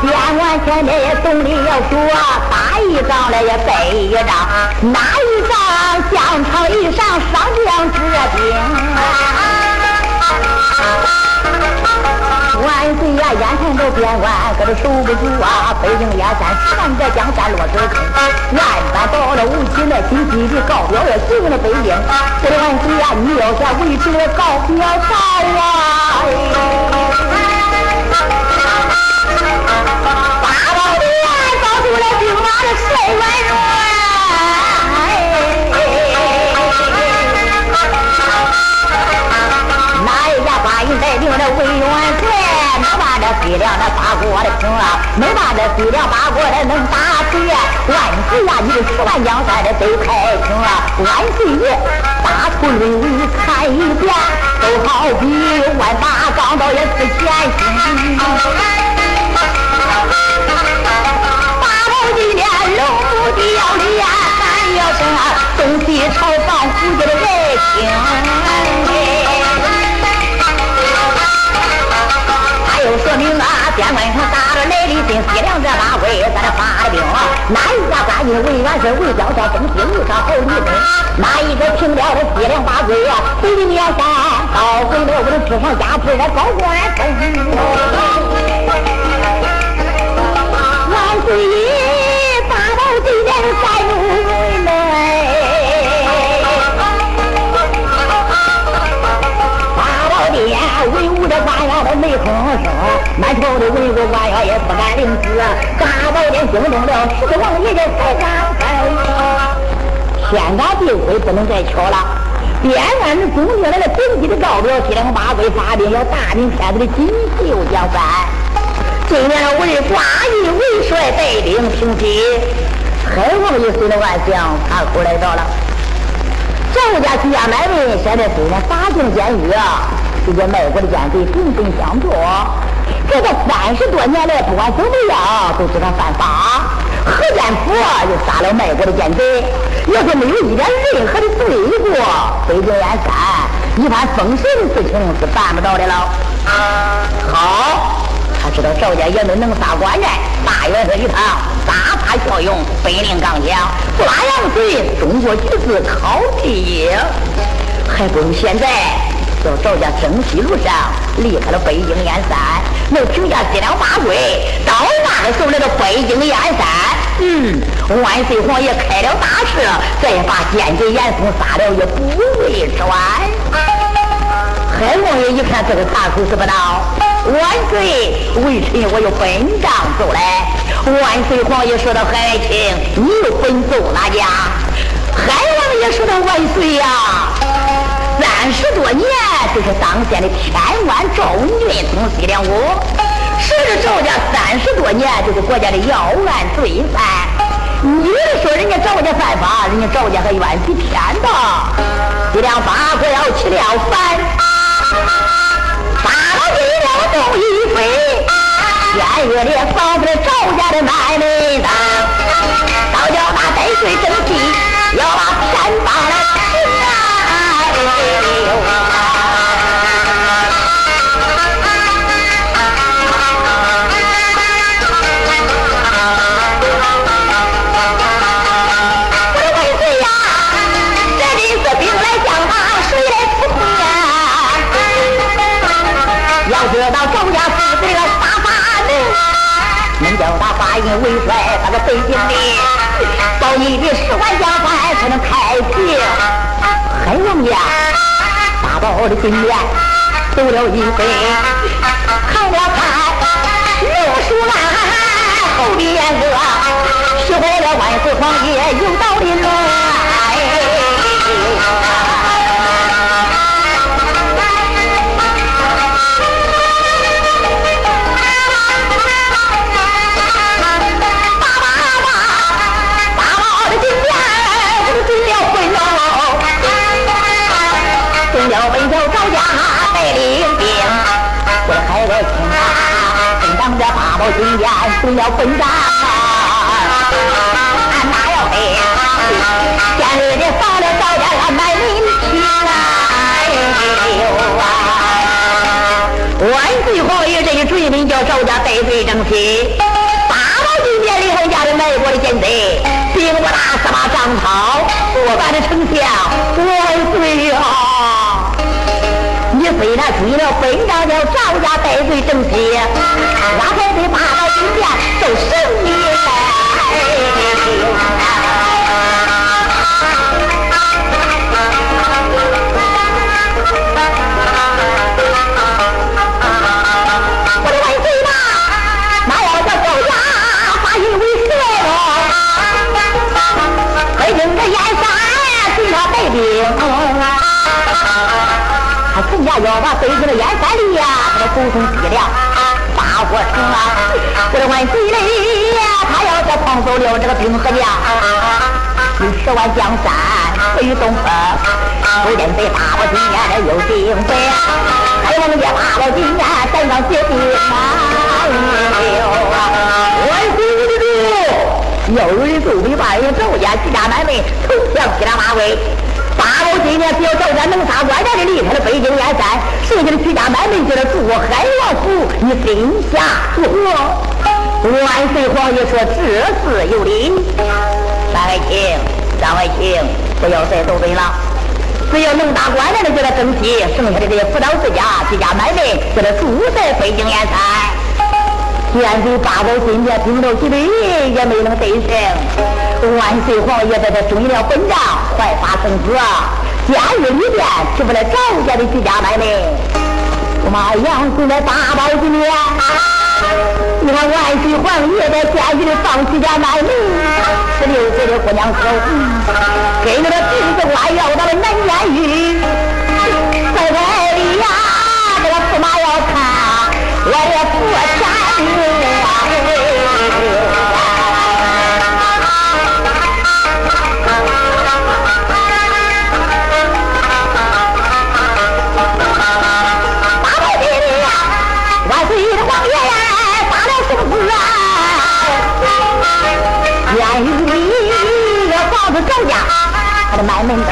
边关前面也总得要说，打一仗来也背一仗，哪一仗疆场以上上将之兵。万岁呀，眼看着边关，可是守不住啊！北京燕山，全这江山落水坑。万般到了无锡那心急的告表也进了北京。这万岁呀，你要想维持了告表啥呀？兵马的帅万荣。带领的魏元帅，能把这西凉的八国的平啊，能把这西凉八国的能打退。万岁呀，你这十万江山的都开清啊！万岁爷，大图论为看一遍，都好比万马钢刀也是前行。金殿龙虎的要练，咱要是东西朝放福家的人情。就说明啊，边关上打着来的进西凉这八国在这发的兵，哪一家关进魏元帅魏将帅东西路上好立功？哪一个平了西凉八国呀？北京燕山到回了我的智上加持这高官升。万岁满朝的文武官员也不敢领旨。大宝殿惊动了十个王爷的财长，天打地灰不能再巧了。边关的总督来了紧急的告表，西凉八国发兵要大明天子的锦绣江山。今年为寡义为帅带领平西，海王爷随了万象，他苦来到了。赵家徐家买卖，现在虽然打进监狱。这些卖国的奸贼频频相助，这个三十多年来，不管怎么样，都知道犯法。何建福又杀了卖国的奸贼，要是没有一点任何的罪过，北京燕山一番风神的事情是办不到的了。好，知道赵家爷们能杀官寨，大元帅一趟，大发效用，本领刚强，不拉洋水，中国局势考第一，还不如现在。到赵家征西路上离开了北京燕山，能停下西凉八国。到那个时候来到北京燕山，嗯，万岁皇爷开了大事，再把间谍严嵩杀了也不为之晚。海王爷一看这个大口是不到，万岁，微臣我有本账走来。万岁皇爷说的：“海清，你又本奏哪家？”海王爷说的：“万岁呀。”三十多年，就是当先的天官赵文俊从西凉国，守着赵家三十多年，就是国家的要案罪犯。你说人家赵家犯法，人家赵家还冤比天大。西凉八国要起了反，八了地了动一飞，天月里嫂子赵家的南门当，到叫那得罪正气，要把天帮了。大宝的金殿走了一回，看了看六叔案，后边个是为了万岁皇爷今天总要分担，俺哪要得？今日的放了赵家俺买人情啊！哎呦啊！万岁皇爷这一追名叫赵家戴罪正气，八宝金殿李后家的卖国的奸贼，兵不大司马张涛，我班的丞相万岁呀！你虽然追了本章叫赵家戴罪正气，我还得八宝金殿受神命他陈家要把北京的燕山里呀，他的沟通计量，大伙成了。这万岁嘞呀，他要再狂走了这个兵和将，几十万江山飞东风，不见被大宝金殿又定北，还望见大宝金殿山上结冰啊！万岁的主，有人奏北半夜赵家几家满门投降西凉马威。八宝今年只要赵家能杀关家的离开了北京燕山，剩下的徐家满门就是住海王府，你心下作何？万岁皇爷说这事有理。三位卿，三位卿，不要再斗嘴了。只要能打官家的，叫他争气；剩下的这些辅导之家、徐家满门，叫他住在北京燕山。元给八宝金殿听到几里也没能得行。万岁皇爷在这追了本帐，怀发圣旨，监狱里边去不了赵家的几家买卖。妈呀，现在八宝金殿，你看万岁皇爷在监狱里放几家买卖，十六岁的姑娘手，给那个弟子官要到了南监狱，的满门灯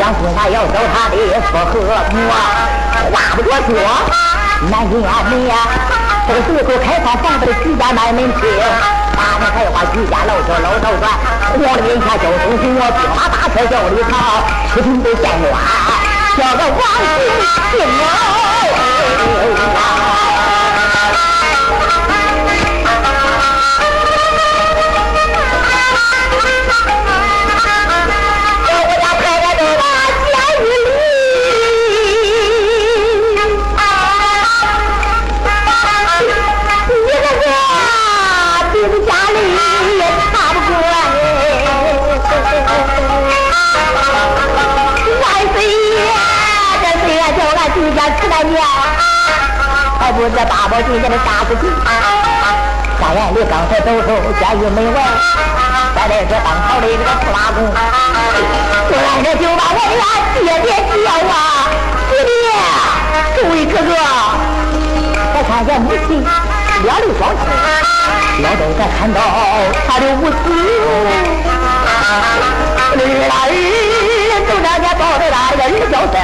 杨驸马要找他的说和睦，话不多说，南京衙门呀，这个时候开放房的徐家满门厅，八面开花，徐家楼上楼头转，皇帝面前交通行我兵马大车叫里跑，视频都见官，叫个王进进哦。不是八宝金殿的大司机，大院里刚才走出监狱门外，再来说当朝的这个驸马公，突然这就把我呀爹爹叫啊，爹爹，诸位哥哥，我看见母亲两泪双垂，我都在看到他的无私，儿啊儿，都让家抱着他这个儿叫声。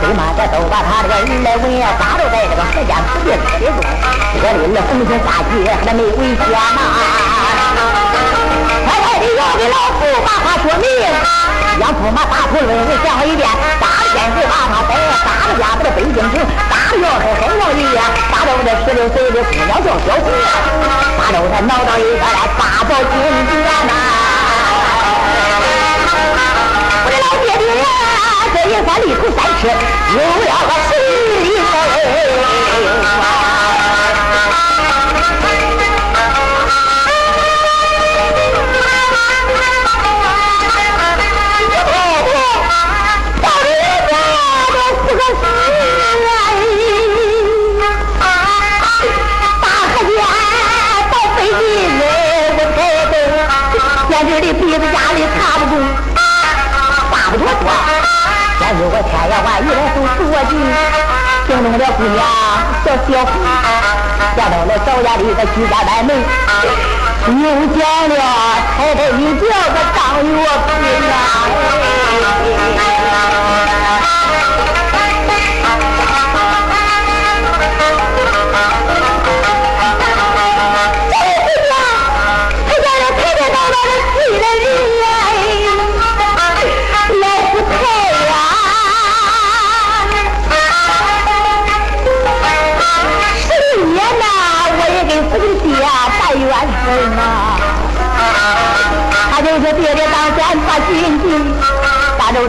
最妈这都把他这个儿来问呀，抓着在这个河间土地之中，这里了逢凶化吉，还没危险呐。快快的要给老夫把话说明，让驸马大头问问讲一遍。大仙子把他带大了家子北京城，大了还很容易呀。打着这十六岁的姑娘叫小红，打着我才挠到一个来八宝金殿呐。这一番里头三尺，有了个十一如果天要万一来都多金，惊动了姑娘小小红，吓到了赵家里的徐家大门，又见了太太一叫个张月平啊！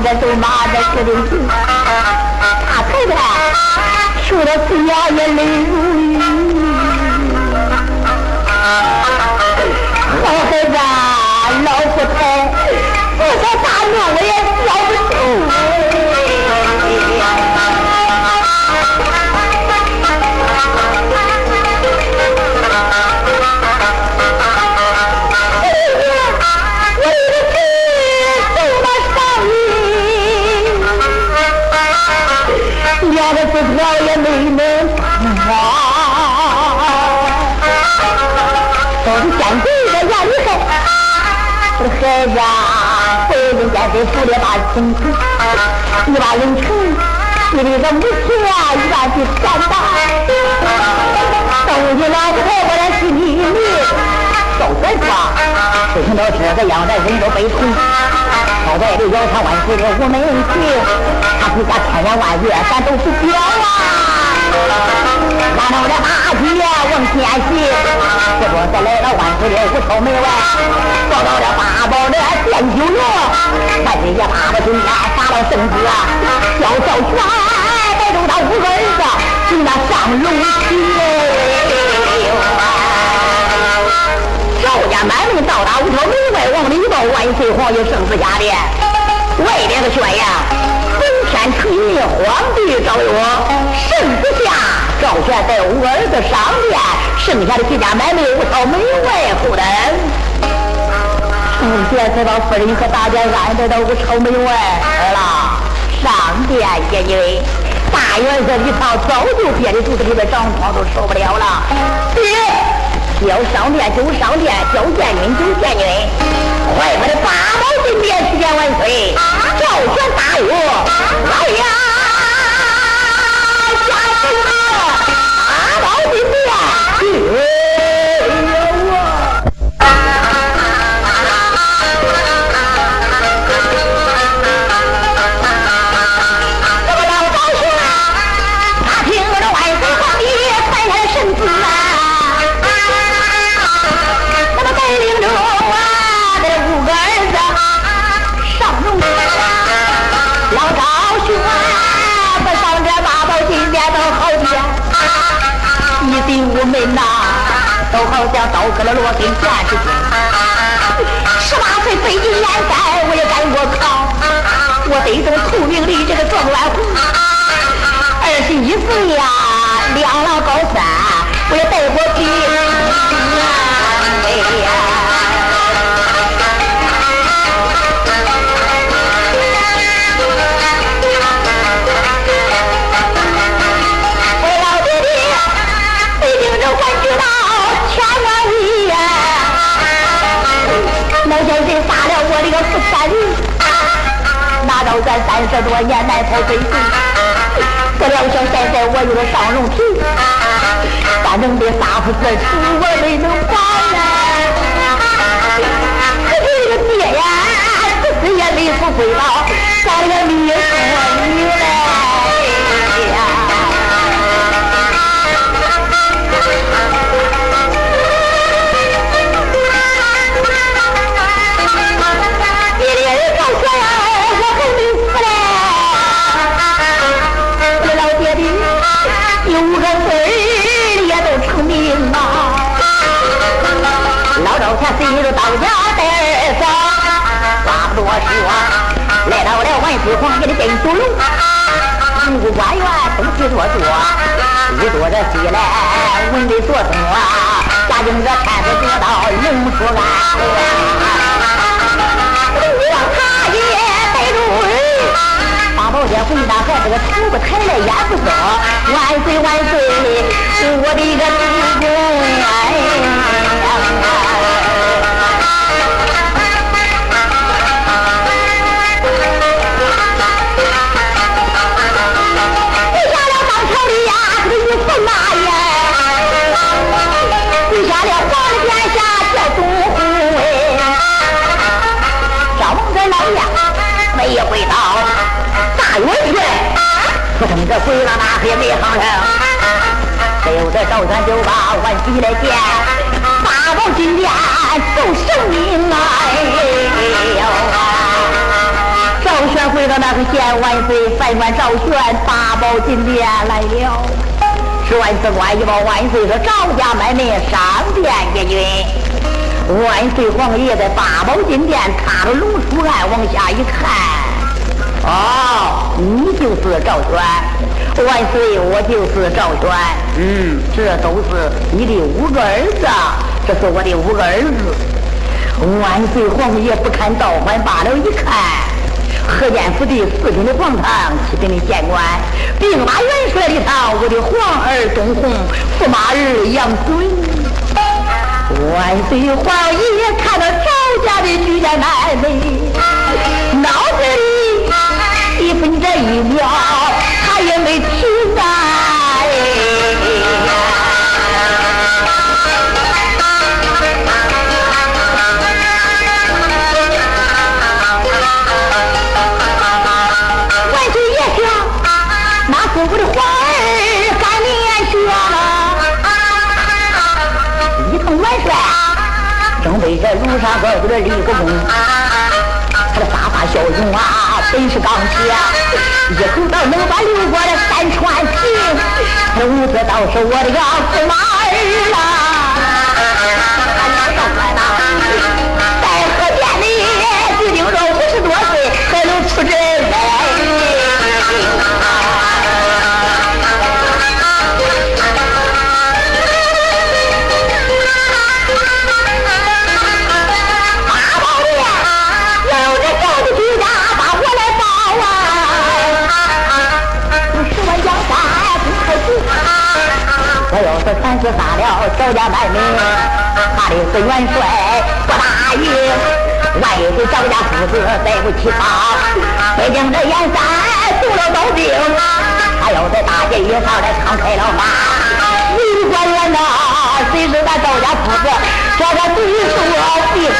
着走马在树林去，大太太说的是呀眼泪。好孩子，老不太，不说大娘我也这孩子被人家给扶的把亲情，你把人成，你这个母亲啊，一把去担当。东西老婆婆的心里，都在说，事情都是这样的，人都悲痛。好在这腰缠万岁的无门情。他不管千言万语，咱都不讲啊！俺们的大姐王天喜，这不是来了万岁的五朝门外，找到了八宝的奠酒楼，万岁爷八宝今天发了圣旨，叫小泉带着他五个儿子，请他上楼去。赵家满门到达五朝门外，往里报万岁皇爷圣旨下殿，外边的宣扬。天成立皇帝诏曰：圣旨下，赵玄带五个儿子上殿，剩下的几家买卖无朝门外候等。赵玄知道夫人和大家安在到我朝门外，儿啦，上殿因为大元帅一趟早就憋的肚子里边长疮都受不了了。爹，要上殿就上殿，叫见君就见君，快快的八宝金殿去见万岁。赵玄大怒，哎呀，好像刀割了罗根剑似的。十八岁北京联赛，我也敢我靠。我得中透明的这个状元红。二十一岁十多年来跑北京，这两小现在我有了上龙梯，咋能的杀不自出，我没能办呢？这个爹呀，这次也没出归老，找了个多说，来到了万岁皇爷的殿酒楼，文武官员东西坐坐，一桌子西来，文的坐坐，家境这看着得到龙书案，王大爷带着儿，八宝殿回答还这个头不抬眼不睁，万岁万岁，我的一个主公哎。了，皇殿下叫东湖哎，赵公公老爷没回到大元帅，不等这归了哪个也好嘞？只有这赵宣就把万岁来见，八宝金匾奏圣名啊。赵宣回到那个县万岁，反官赵宣八宝金匾来了。十万司官一报万岁说：赵家买卖上殿见君。万岁皇爷在八宝金殿踏着龙书案往下一看。哦，你就是赵玄，万岁，我就是赵玄。嗯，这都是你的五个儿子，这是我的五个儿子。万岁，皇爷不看倒还罢了，一看河间府第四品的皇堂，七品的县官，兵马元帅里头，我的皇儿东红，驸马儿杨衮。万岁，皇爷看到赵家的居家男美，脑子里。一分这一秒，对着庐山高头的李国公，他的发发笑容啊！本是钢铁，一口刀能把六国的山川平，这五子到手我的个驸马赵家百名，怕的是元帅不答应。万一给赵家父子对不起他，北京这燕山中了刀兵，他要在大街上来敞开了马，你官员呐，谁是咱赵家父子？说他对手必胜。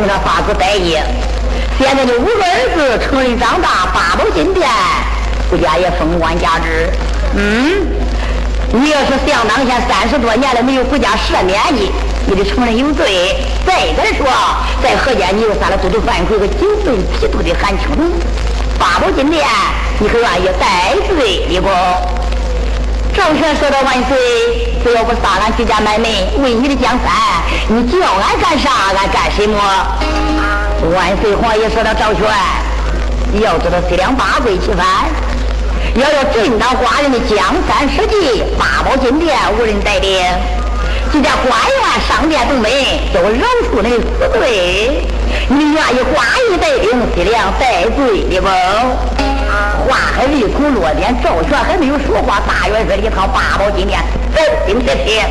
年来生上发子百业，现在的五个儿子成人长大，八宝金殿，国家也封官加职。嗯，你要是想当前三十多年来没有国家赦免你，你得承认有罪。再者说，在河间你又杀了都督范奎和九岁匹兔的韩青龙，八宝金殿，你可愿意戴罪的不？赵全说道：“万岁，只要不杀俺居家买卖，为你的江山，你叫俺干啥，俺干什么。”万岁，皇爷说道：“赵全，你要知道四两八贵其番，要要正当寡人的江山社稷，八宝金殿无人带领，几家官员上殿登门，叫我饶恕你死罪，你愿意寡人带领四两带罪的不？”话还未曾落点，赵全还没有说话，大元帅一套八宝金殿，走进这天，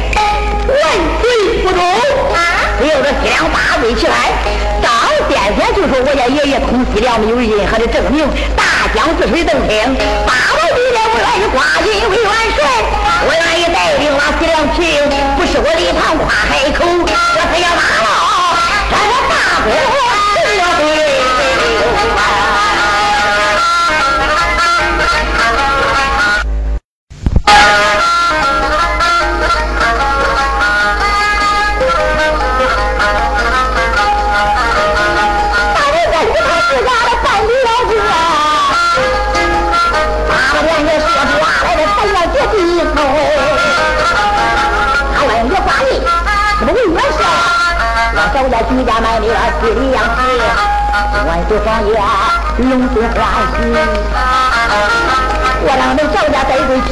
万岁不中，只要这西凉八岁起来，张先生就说我家爷爷通西凉没有任何的证明，大江自水登天，八宝金殿我愿意挂印为元帅，我愿意带领那西凉平，不是我李唐夸海口，我非要打了这个大国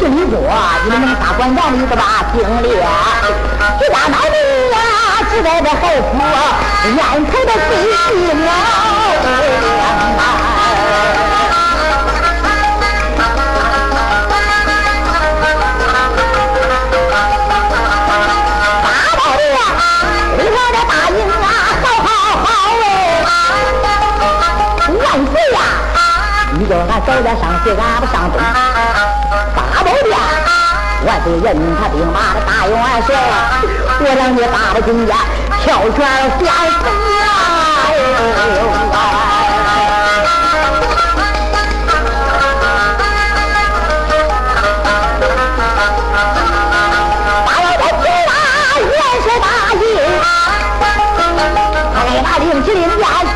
家带队去你国，你们能打管家里的把精力？居家买卖呀，只在这海府，眼头的飞机啊！叫俺早点上去，俺不上东。八宝殿万岁人他兵马的大元帅，我让你打了金家跳泉下死啊！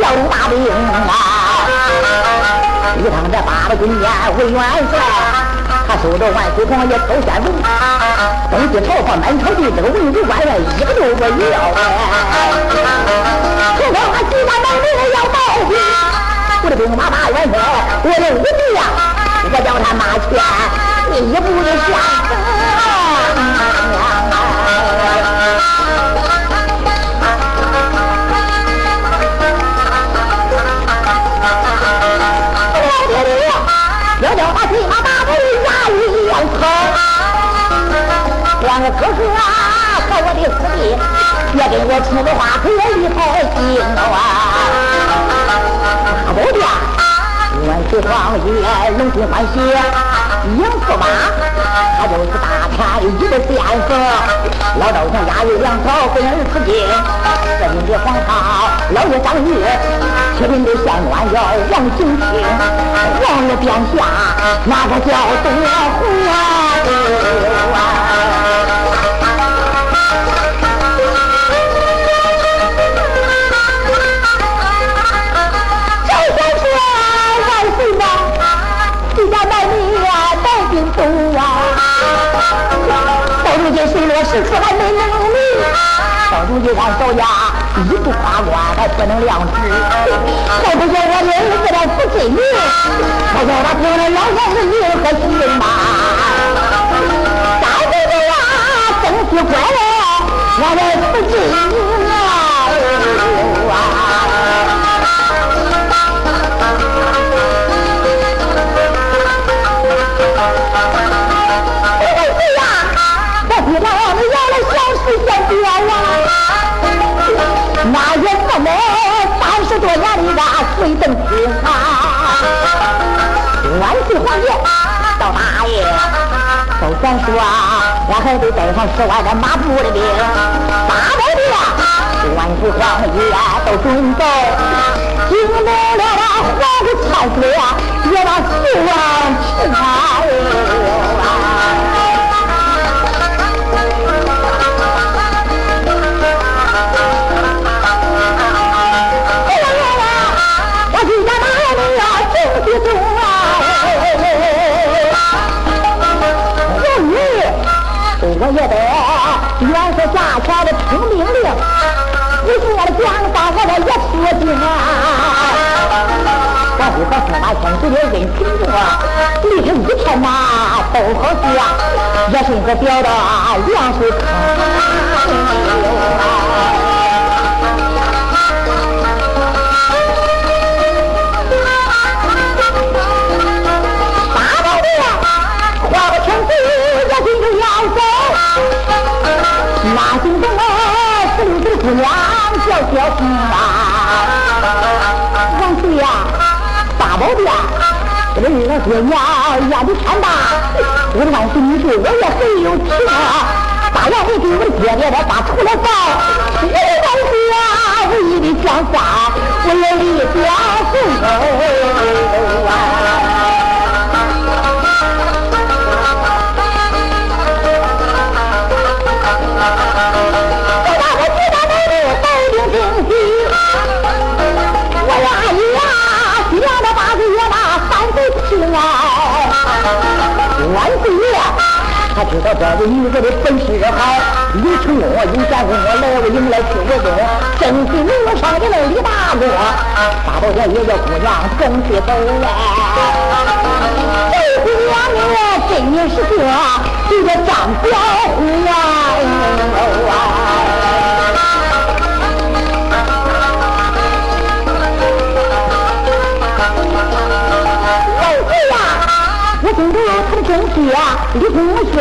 叫大兵啊！一趟这八路军连为元帅，他收着万岁皇爷头先锋，东西朝方满朝的这个文武官员一个都不要哎！何况他几万能力要报兵，我的兵马大元帅，我的武帝呀，我叫他马前一步的下死。要叫把骑马打的牙一样疼，两个哥哥啊和我的师弟也跟我出的话可里头行啊！大宝殿，万岁皇爷龙心欢喜，迎驸马他就是大天一的先生，老道上压有粮草分儿吃尽，这里的黄桃老爷张玉。七品的县官叫王景清，王爷殿下那个叫多虎啊！今水落石出还没能力，到如今俺少爷。一不夸官还不能量职，还不叫我的儿子来扶进你，还叫他听了老爷的言和信吗？大哥哥呀，真是乖了，我来扶进你啊！那三十多年的个水灯之啊，万岁皇爷到大爷，都咱说我还得带上十万的马步的兵，八百的万岁皇爷都准备，惊动了那皇的千岁呀，也把四万吃开。下朝的听命令，你说的讲法我的也说尽啊。我不和司马迁祖的恩情多，立成一天呐都好事啊，也是个表达梁水坑。那姓什么？十六岁姑娘叫小红啊！王岁呀，大宝殿，这个二姑娘压力山大，我的万岁，你说我也很有气啊！大王，你给我的爹爹的把出来放，我的万岁呀，唯一的想法，我也立下功他知道这位女子的本事好，李成功有贤公，来我迎来去我中，真是名上的那李大哥。大宝殿也叫姑娘恭喜走啊！这姑娘呢，真是个，这个张表红啊！听着他的兄弟啊，李公顺，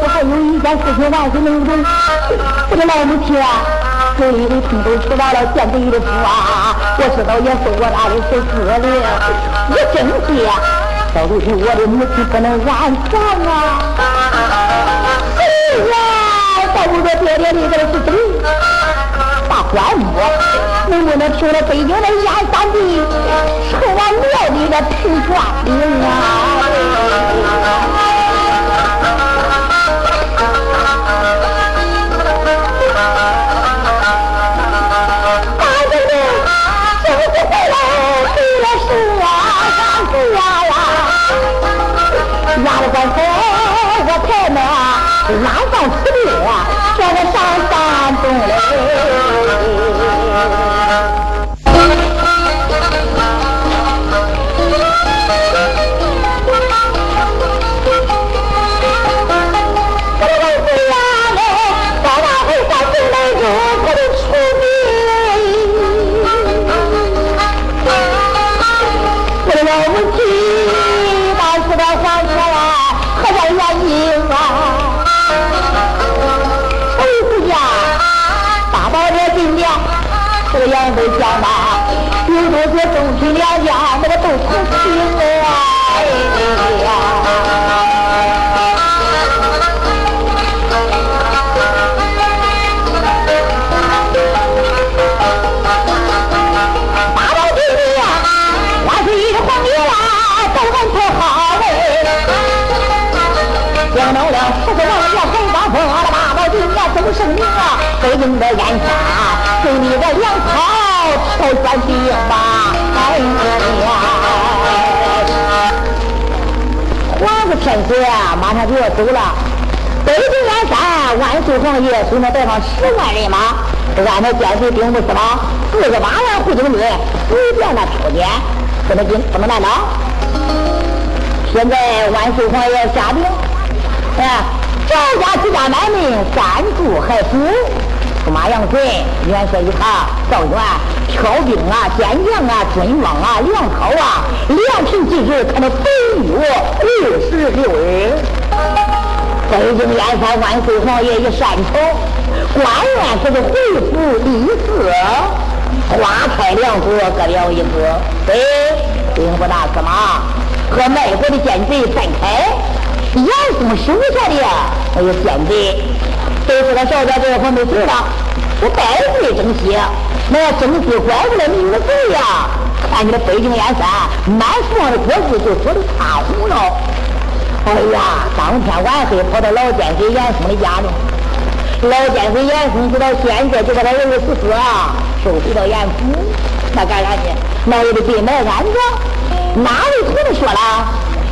我还有一件事情万岁能容。我的老母亲手里的听都吃完了，见得的福啊！我知道也是我那里是子灵，我真的到如今我的母亲不能安详啊！是呀，到不着爹爹里边是谁？大官府能不能听了北京的燕三弟，从俺庙里的评传令啊？拉上此地，叫我上山东嘞。回家吧，有多些东西两家，那个都成亲走了，北京燕山万岁皇爷虽然带上十万人马，俺的奸贼兵不是吗？四十八万护军队，随便的挑拣，不能进，不能难倒。现在万岁皇爷下令，哎，赵家几家买命，三住还补。驸马杨顺、元帅一堂、赵元、挑兵啊、坚将啊、尊王啊、粮草啊，两平今日他们北约六十六人。北京燕山万岁皇爷一上朝，官员可是回复立嗣，花开两朵，各表一个。哎，兵部大司马和卖国的奸贼散开，严嵩手下的那个奸贼。都说他赵家这个房子走了，我百岁征西，那要征西拐过来没有罪呀！看你的北京燕山满树上的果子就说的差红了。哎呀，当天晚黑跑到老奸贼严嵩的家中，老奸贼严嵩知道现在就把他儿子死死啊，收回到严府，那干啥去？那也得备埋安葬。哪位同志说了？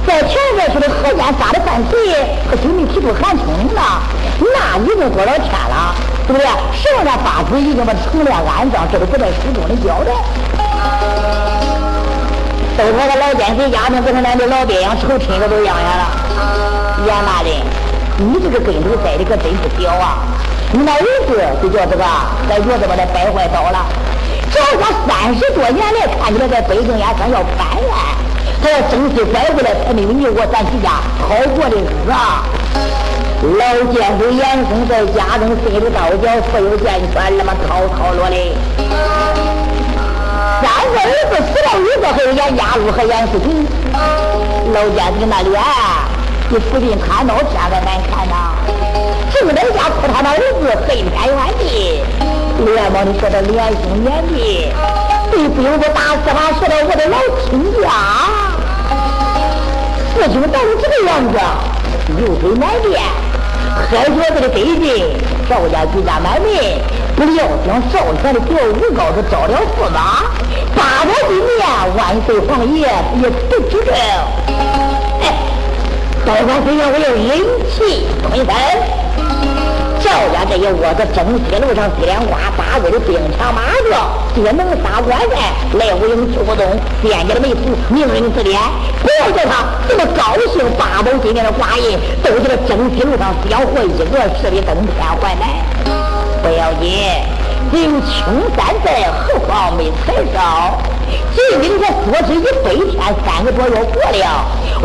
在前边说的河间杀的范贼，可就没提出韩冲呢。那已经多少天了，对不对？剩下八子已经把成了安葬，这都不在书中的交代。都说他老奸贼家中跟他两的老爹一样，仇亲的都养下了。严大人，你这个跟头栽的可真不小啊！你那儿子就叫这个，在院子把他败坏倒了。这家三十多年来，看起来在北京也算要翻了。他要争气拐过来，才没有你我咱几家好过的日子啊！老奸贼严嵩在家中睡着刀脚，富有健全，那么滔滔落泪。三个儿子死了一个，还有严家禄和严世平。老奸贼那脸，比福晋看到天还难看呐！正在家哭他那儿子恨天怨地，连忙的说他连兄连弟，对兵部大司马说的我的老亲家。事情到了这个样子，又非难辨。喝着这个北京赵家几家买卖，不料将赵全的表五告子招了驸马，八宝金殿万岁皇爷也不知道。哎，百官虽然我要忍气吞声。赵家这一窝子征西路上西凉瓜，大威的兵强马壮，也能杀官在，来无影去不动，边家的媒婆明人指点，不要叫他这么高兴。八宝金殿的寡人都在这征西路上想活一个，势必登天还来。不要紧，有青山在，何况没柴烧？仅仅这说是一百天，三个多月过了，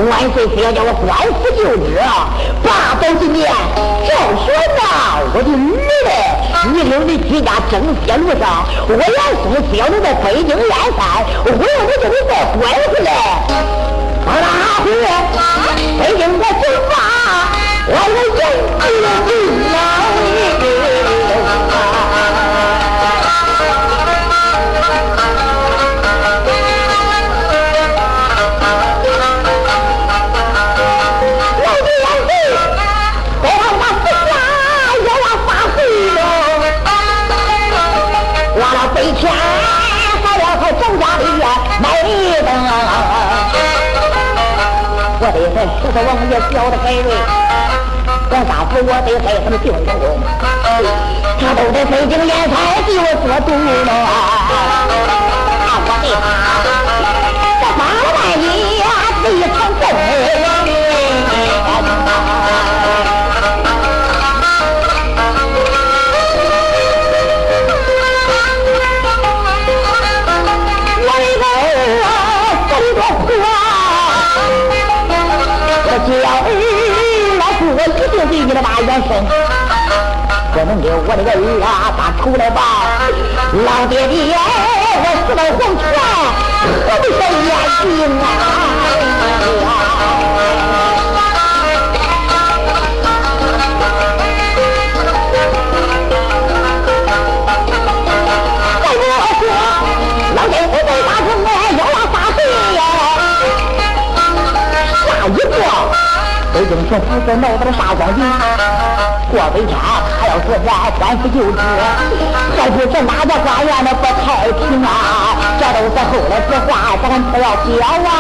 万岁非要叫我官复就职，八宝金殿赵玄呐，我的女儿，一领的居家征西路上，我严嵩非要能在北京燕山，我要你就得再拐回来。好了，阿北京的军阀，我。我王爷交的海瑞，王大夫我得给他们舅舅，他都得费尽脸财替我做主了。我的，叫儿老夫我一定给你的把元生，不能给我的个儿啊把仇来吧。老爹爹，我死到黄泉，何不是眼睛啊？一个北京城府子闹到了啥光景？过北天他要是在官府就职，还不是哪家官员的不太平啊？这都是后来之话，咱不要ပြော啊！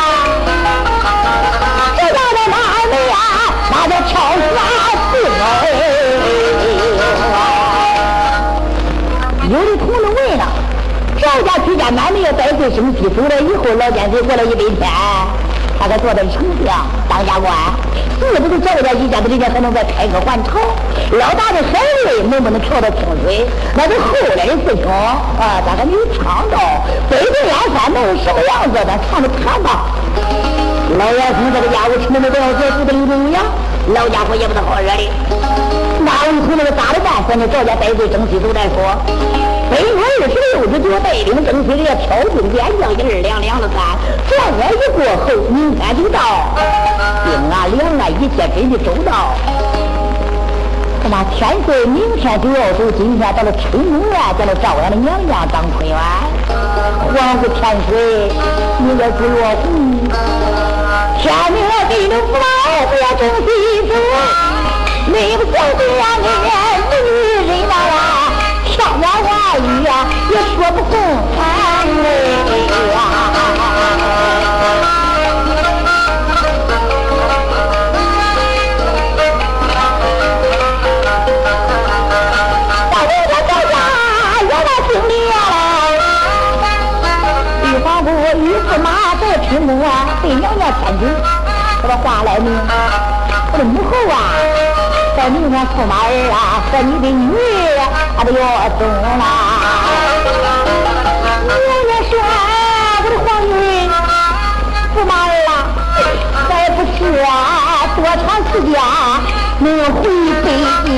这要的哪里呀？那叫挑选四有的同志问了：赵家居家满没有带罪生气，走了以后，老奸贼过了一百天，他可做的丞相、当家官。是不是这个一家子人家还能再开个还朝？老大的海瑞能不能调到清水？那是后来的事情啊！咱还没有尝到北京燕山能什么样子，咱尝着看吧。老爷从这个家伙吃那么多，这住的有没有呀？老家伙也不是好惹的。那我们从那个咋的办？反正赵家带罪征西都在说。北国二十六日就带领征西人挑兵点将一二两两的三，转眼一过后，明天就到。兵啊粮啊，一切准备周到。他妈天岁明天就要走，今天到了春宫院见了赵阳的娘娘张坤元。皇姑天水，你个朱月红，天明了给你福报，不要征西走。你不想这样的也说不通。哎呀！大人家赵家有那经理呀，玉皇姑玉驸马在听宫啊，对娘娘千金，这个话来呢，我的母后啊。在明天驸马儿啊，和你的女儿他都要走了。娘娘说：“我的皇女，驸马儿啊，还不说，多长时间能回北京？”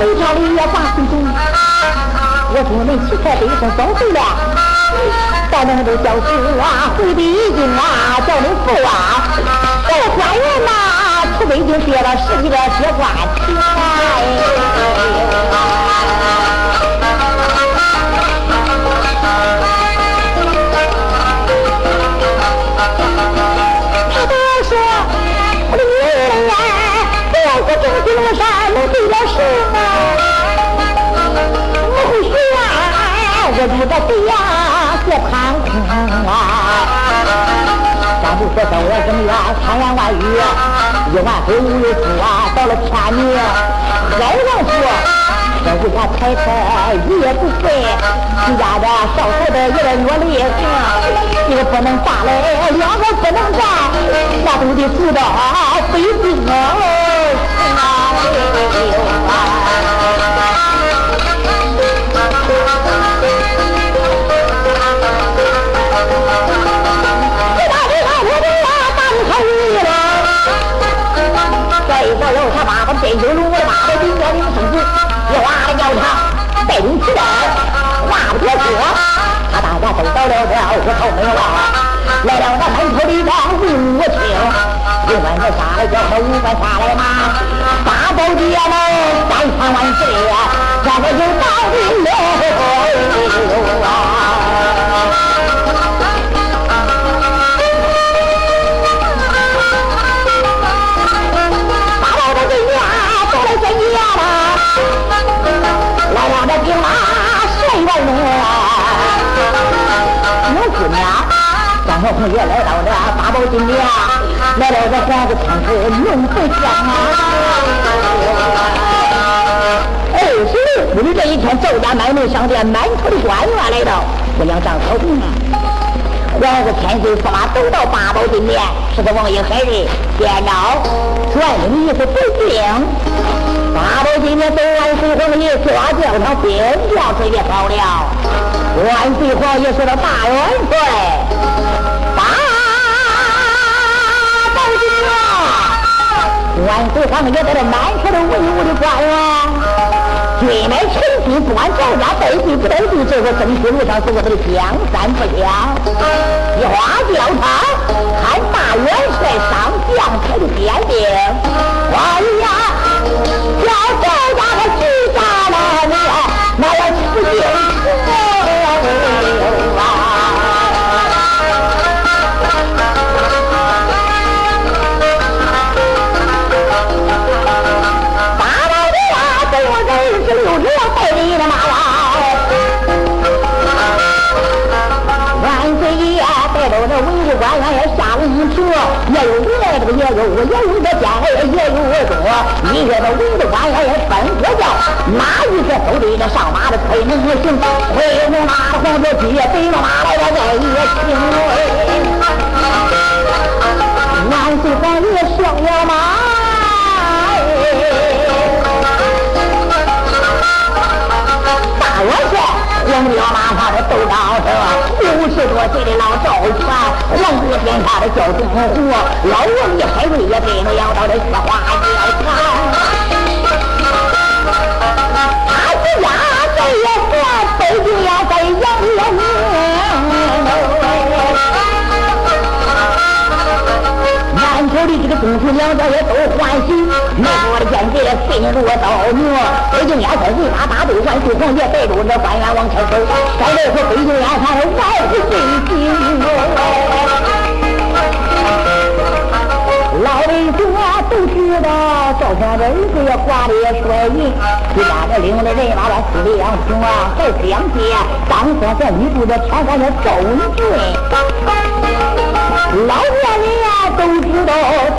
正朝北朝里也挂心中，我说恁七彩北风早走了，到那都叫师啊，回北京啊，叫恁父啊，到官员呐，出北京憋了十几个接官他都说我的女儿呀，不要在正经上。我对了事啊，啊，我遇到对呀，别贪空啊。咱不说等我什么呀，千言万语，一万回无有数啊。到了天明，海王说，这为啥财财一夜不分？徐家的少头的有点落泪行，一个不能打来，两个不能战，那都得知道北京虎头没忘，来了那满头的张五清，一问这下来叫他五官下来嘛，八宝殿喽，三千万岁，这个就到底了。啊！张小红也来到这八宝金殿，来了这皇子天子龙凤香啊！哎，是为了这一天，赵家满门商店满头的官员来到，姑娘张小红啊！皇子千岁驸马都到八宝金殿，是个王爷海瑞见到，传令一是不定。八宝金殿，万岁皇爷抓教堂兵调这也好了。万岁皇爷说到大元帅，万岁皇爷在这满朝的文武的官员。军美陈军不管赵家背地不背地，这个征西路上是我的江山不响。一花轿他看大元帅上将台的点兵，哎呀，叫赵家的旗下来了，那要出兵官员也下了一车，也有来的，也有也有这监卫，也有多。一个的文的官员也分国叫，哪一个都得那上马的推门而行，推着马的黄着鸡，背着马来了在也行。万岁皇爷上了马。大元帅，皇帝马上的都到这，五十多岁的老赵全，皇帝天下的叫东湖，老王爷海瑞也跟着要到这雪花街上。他是家这也算北京呀，在杨满朝的这个公子两家也都欢喜，那我的见贼心如刀牛。北京烟台人马大队万岁皇爷带着这官员往前走，再来说北京烟台万岁进京。老百姓啊都知道，赵天的儿子也挂的也帅印，一家子领着人马往四里阳平啊，再相接，当先在你住的天山的周文俊。老年人呀都知道。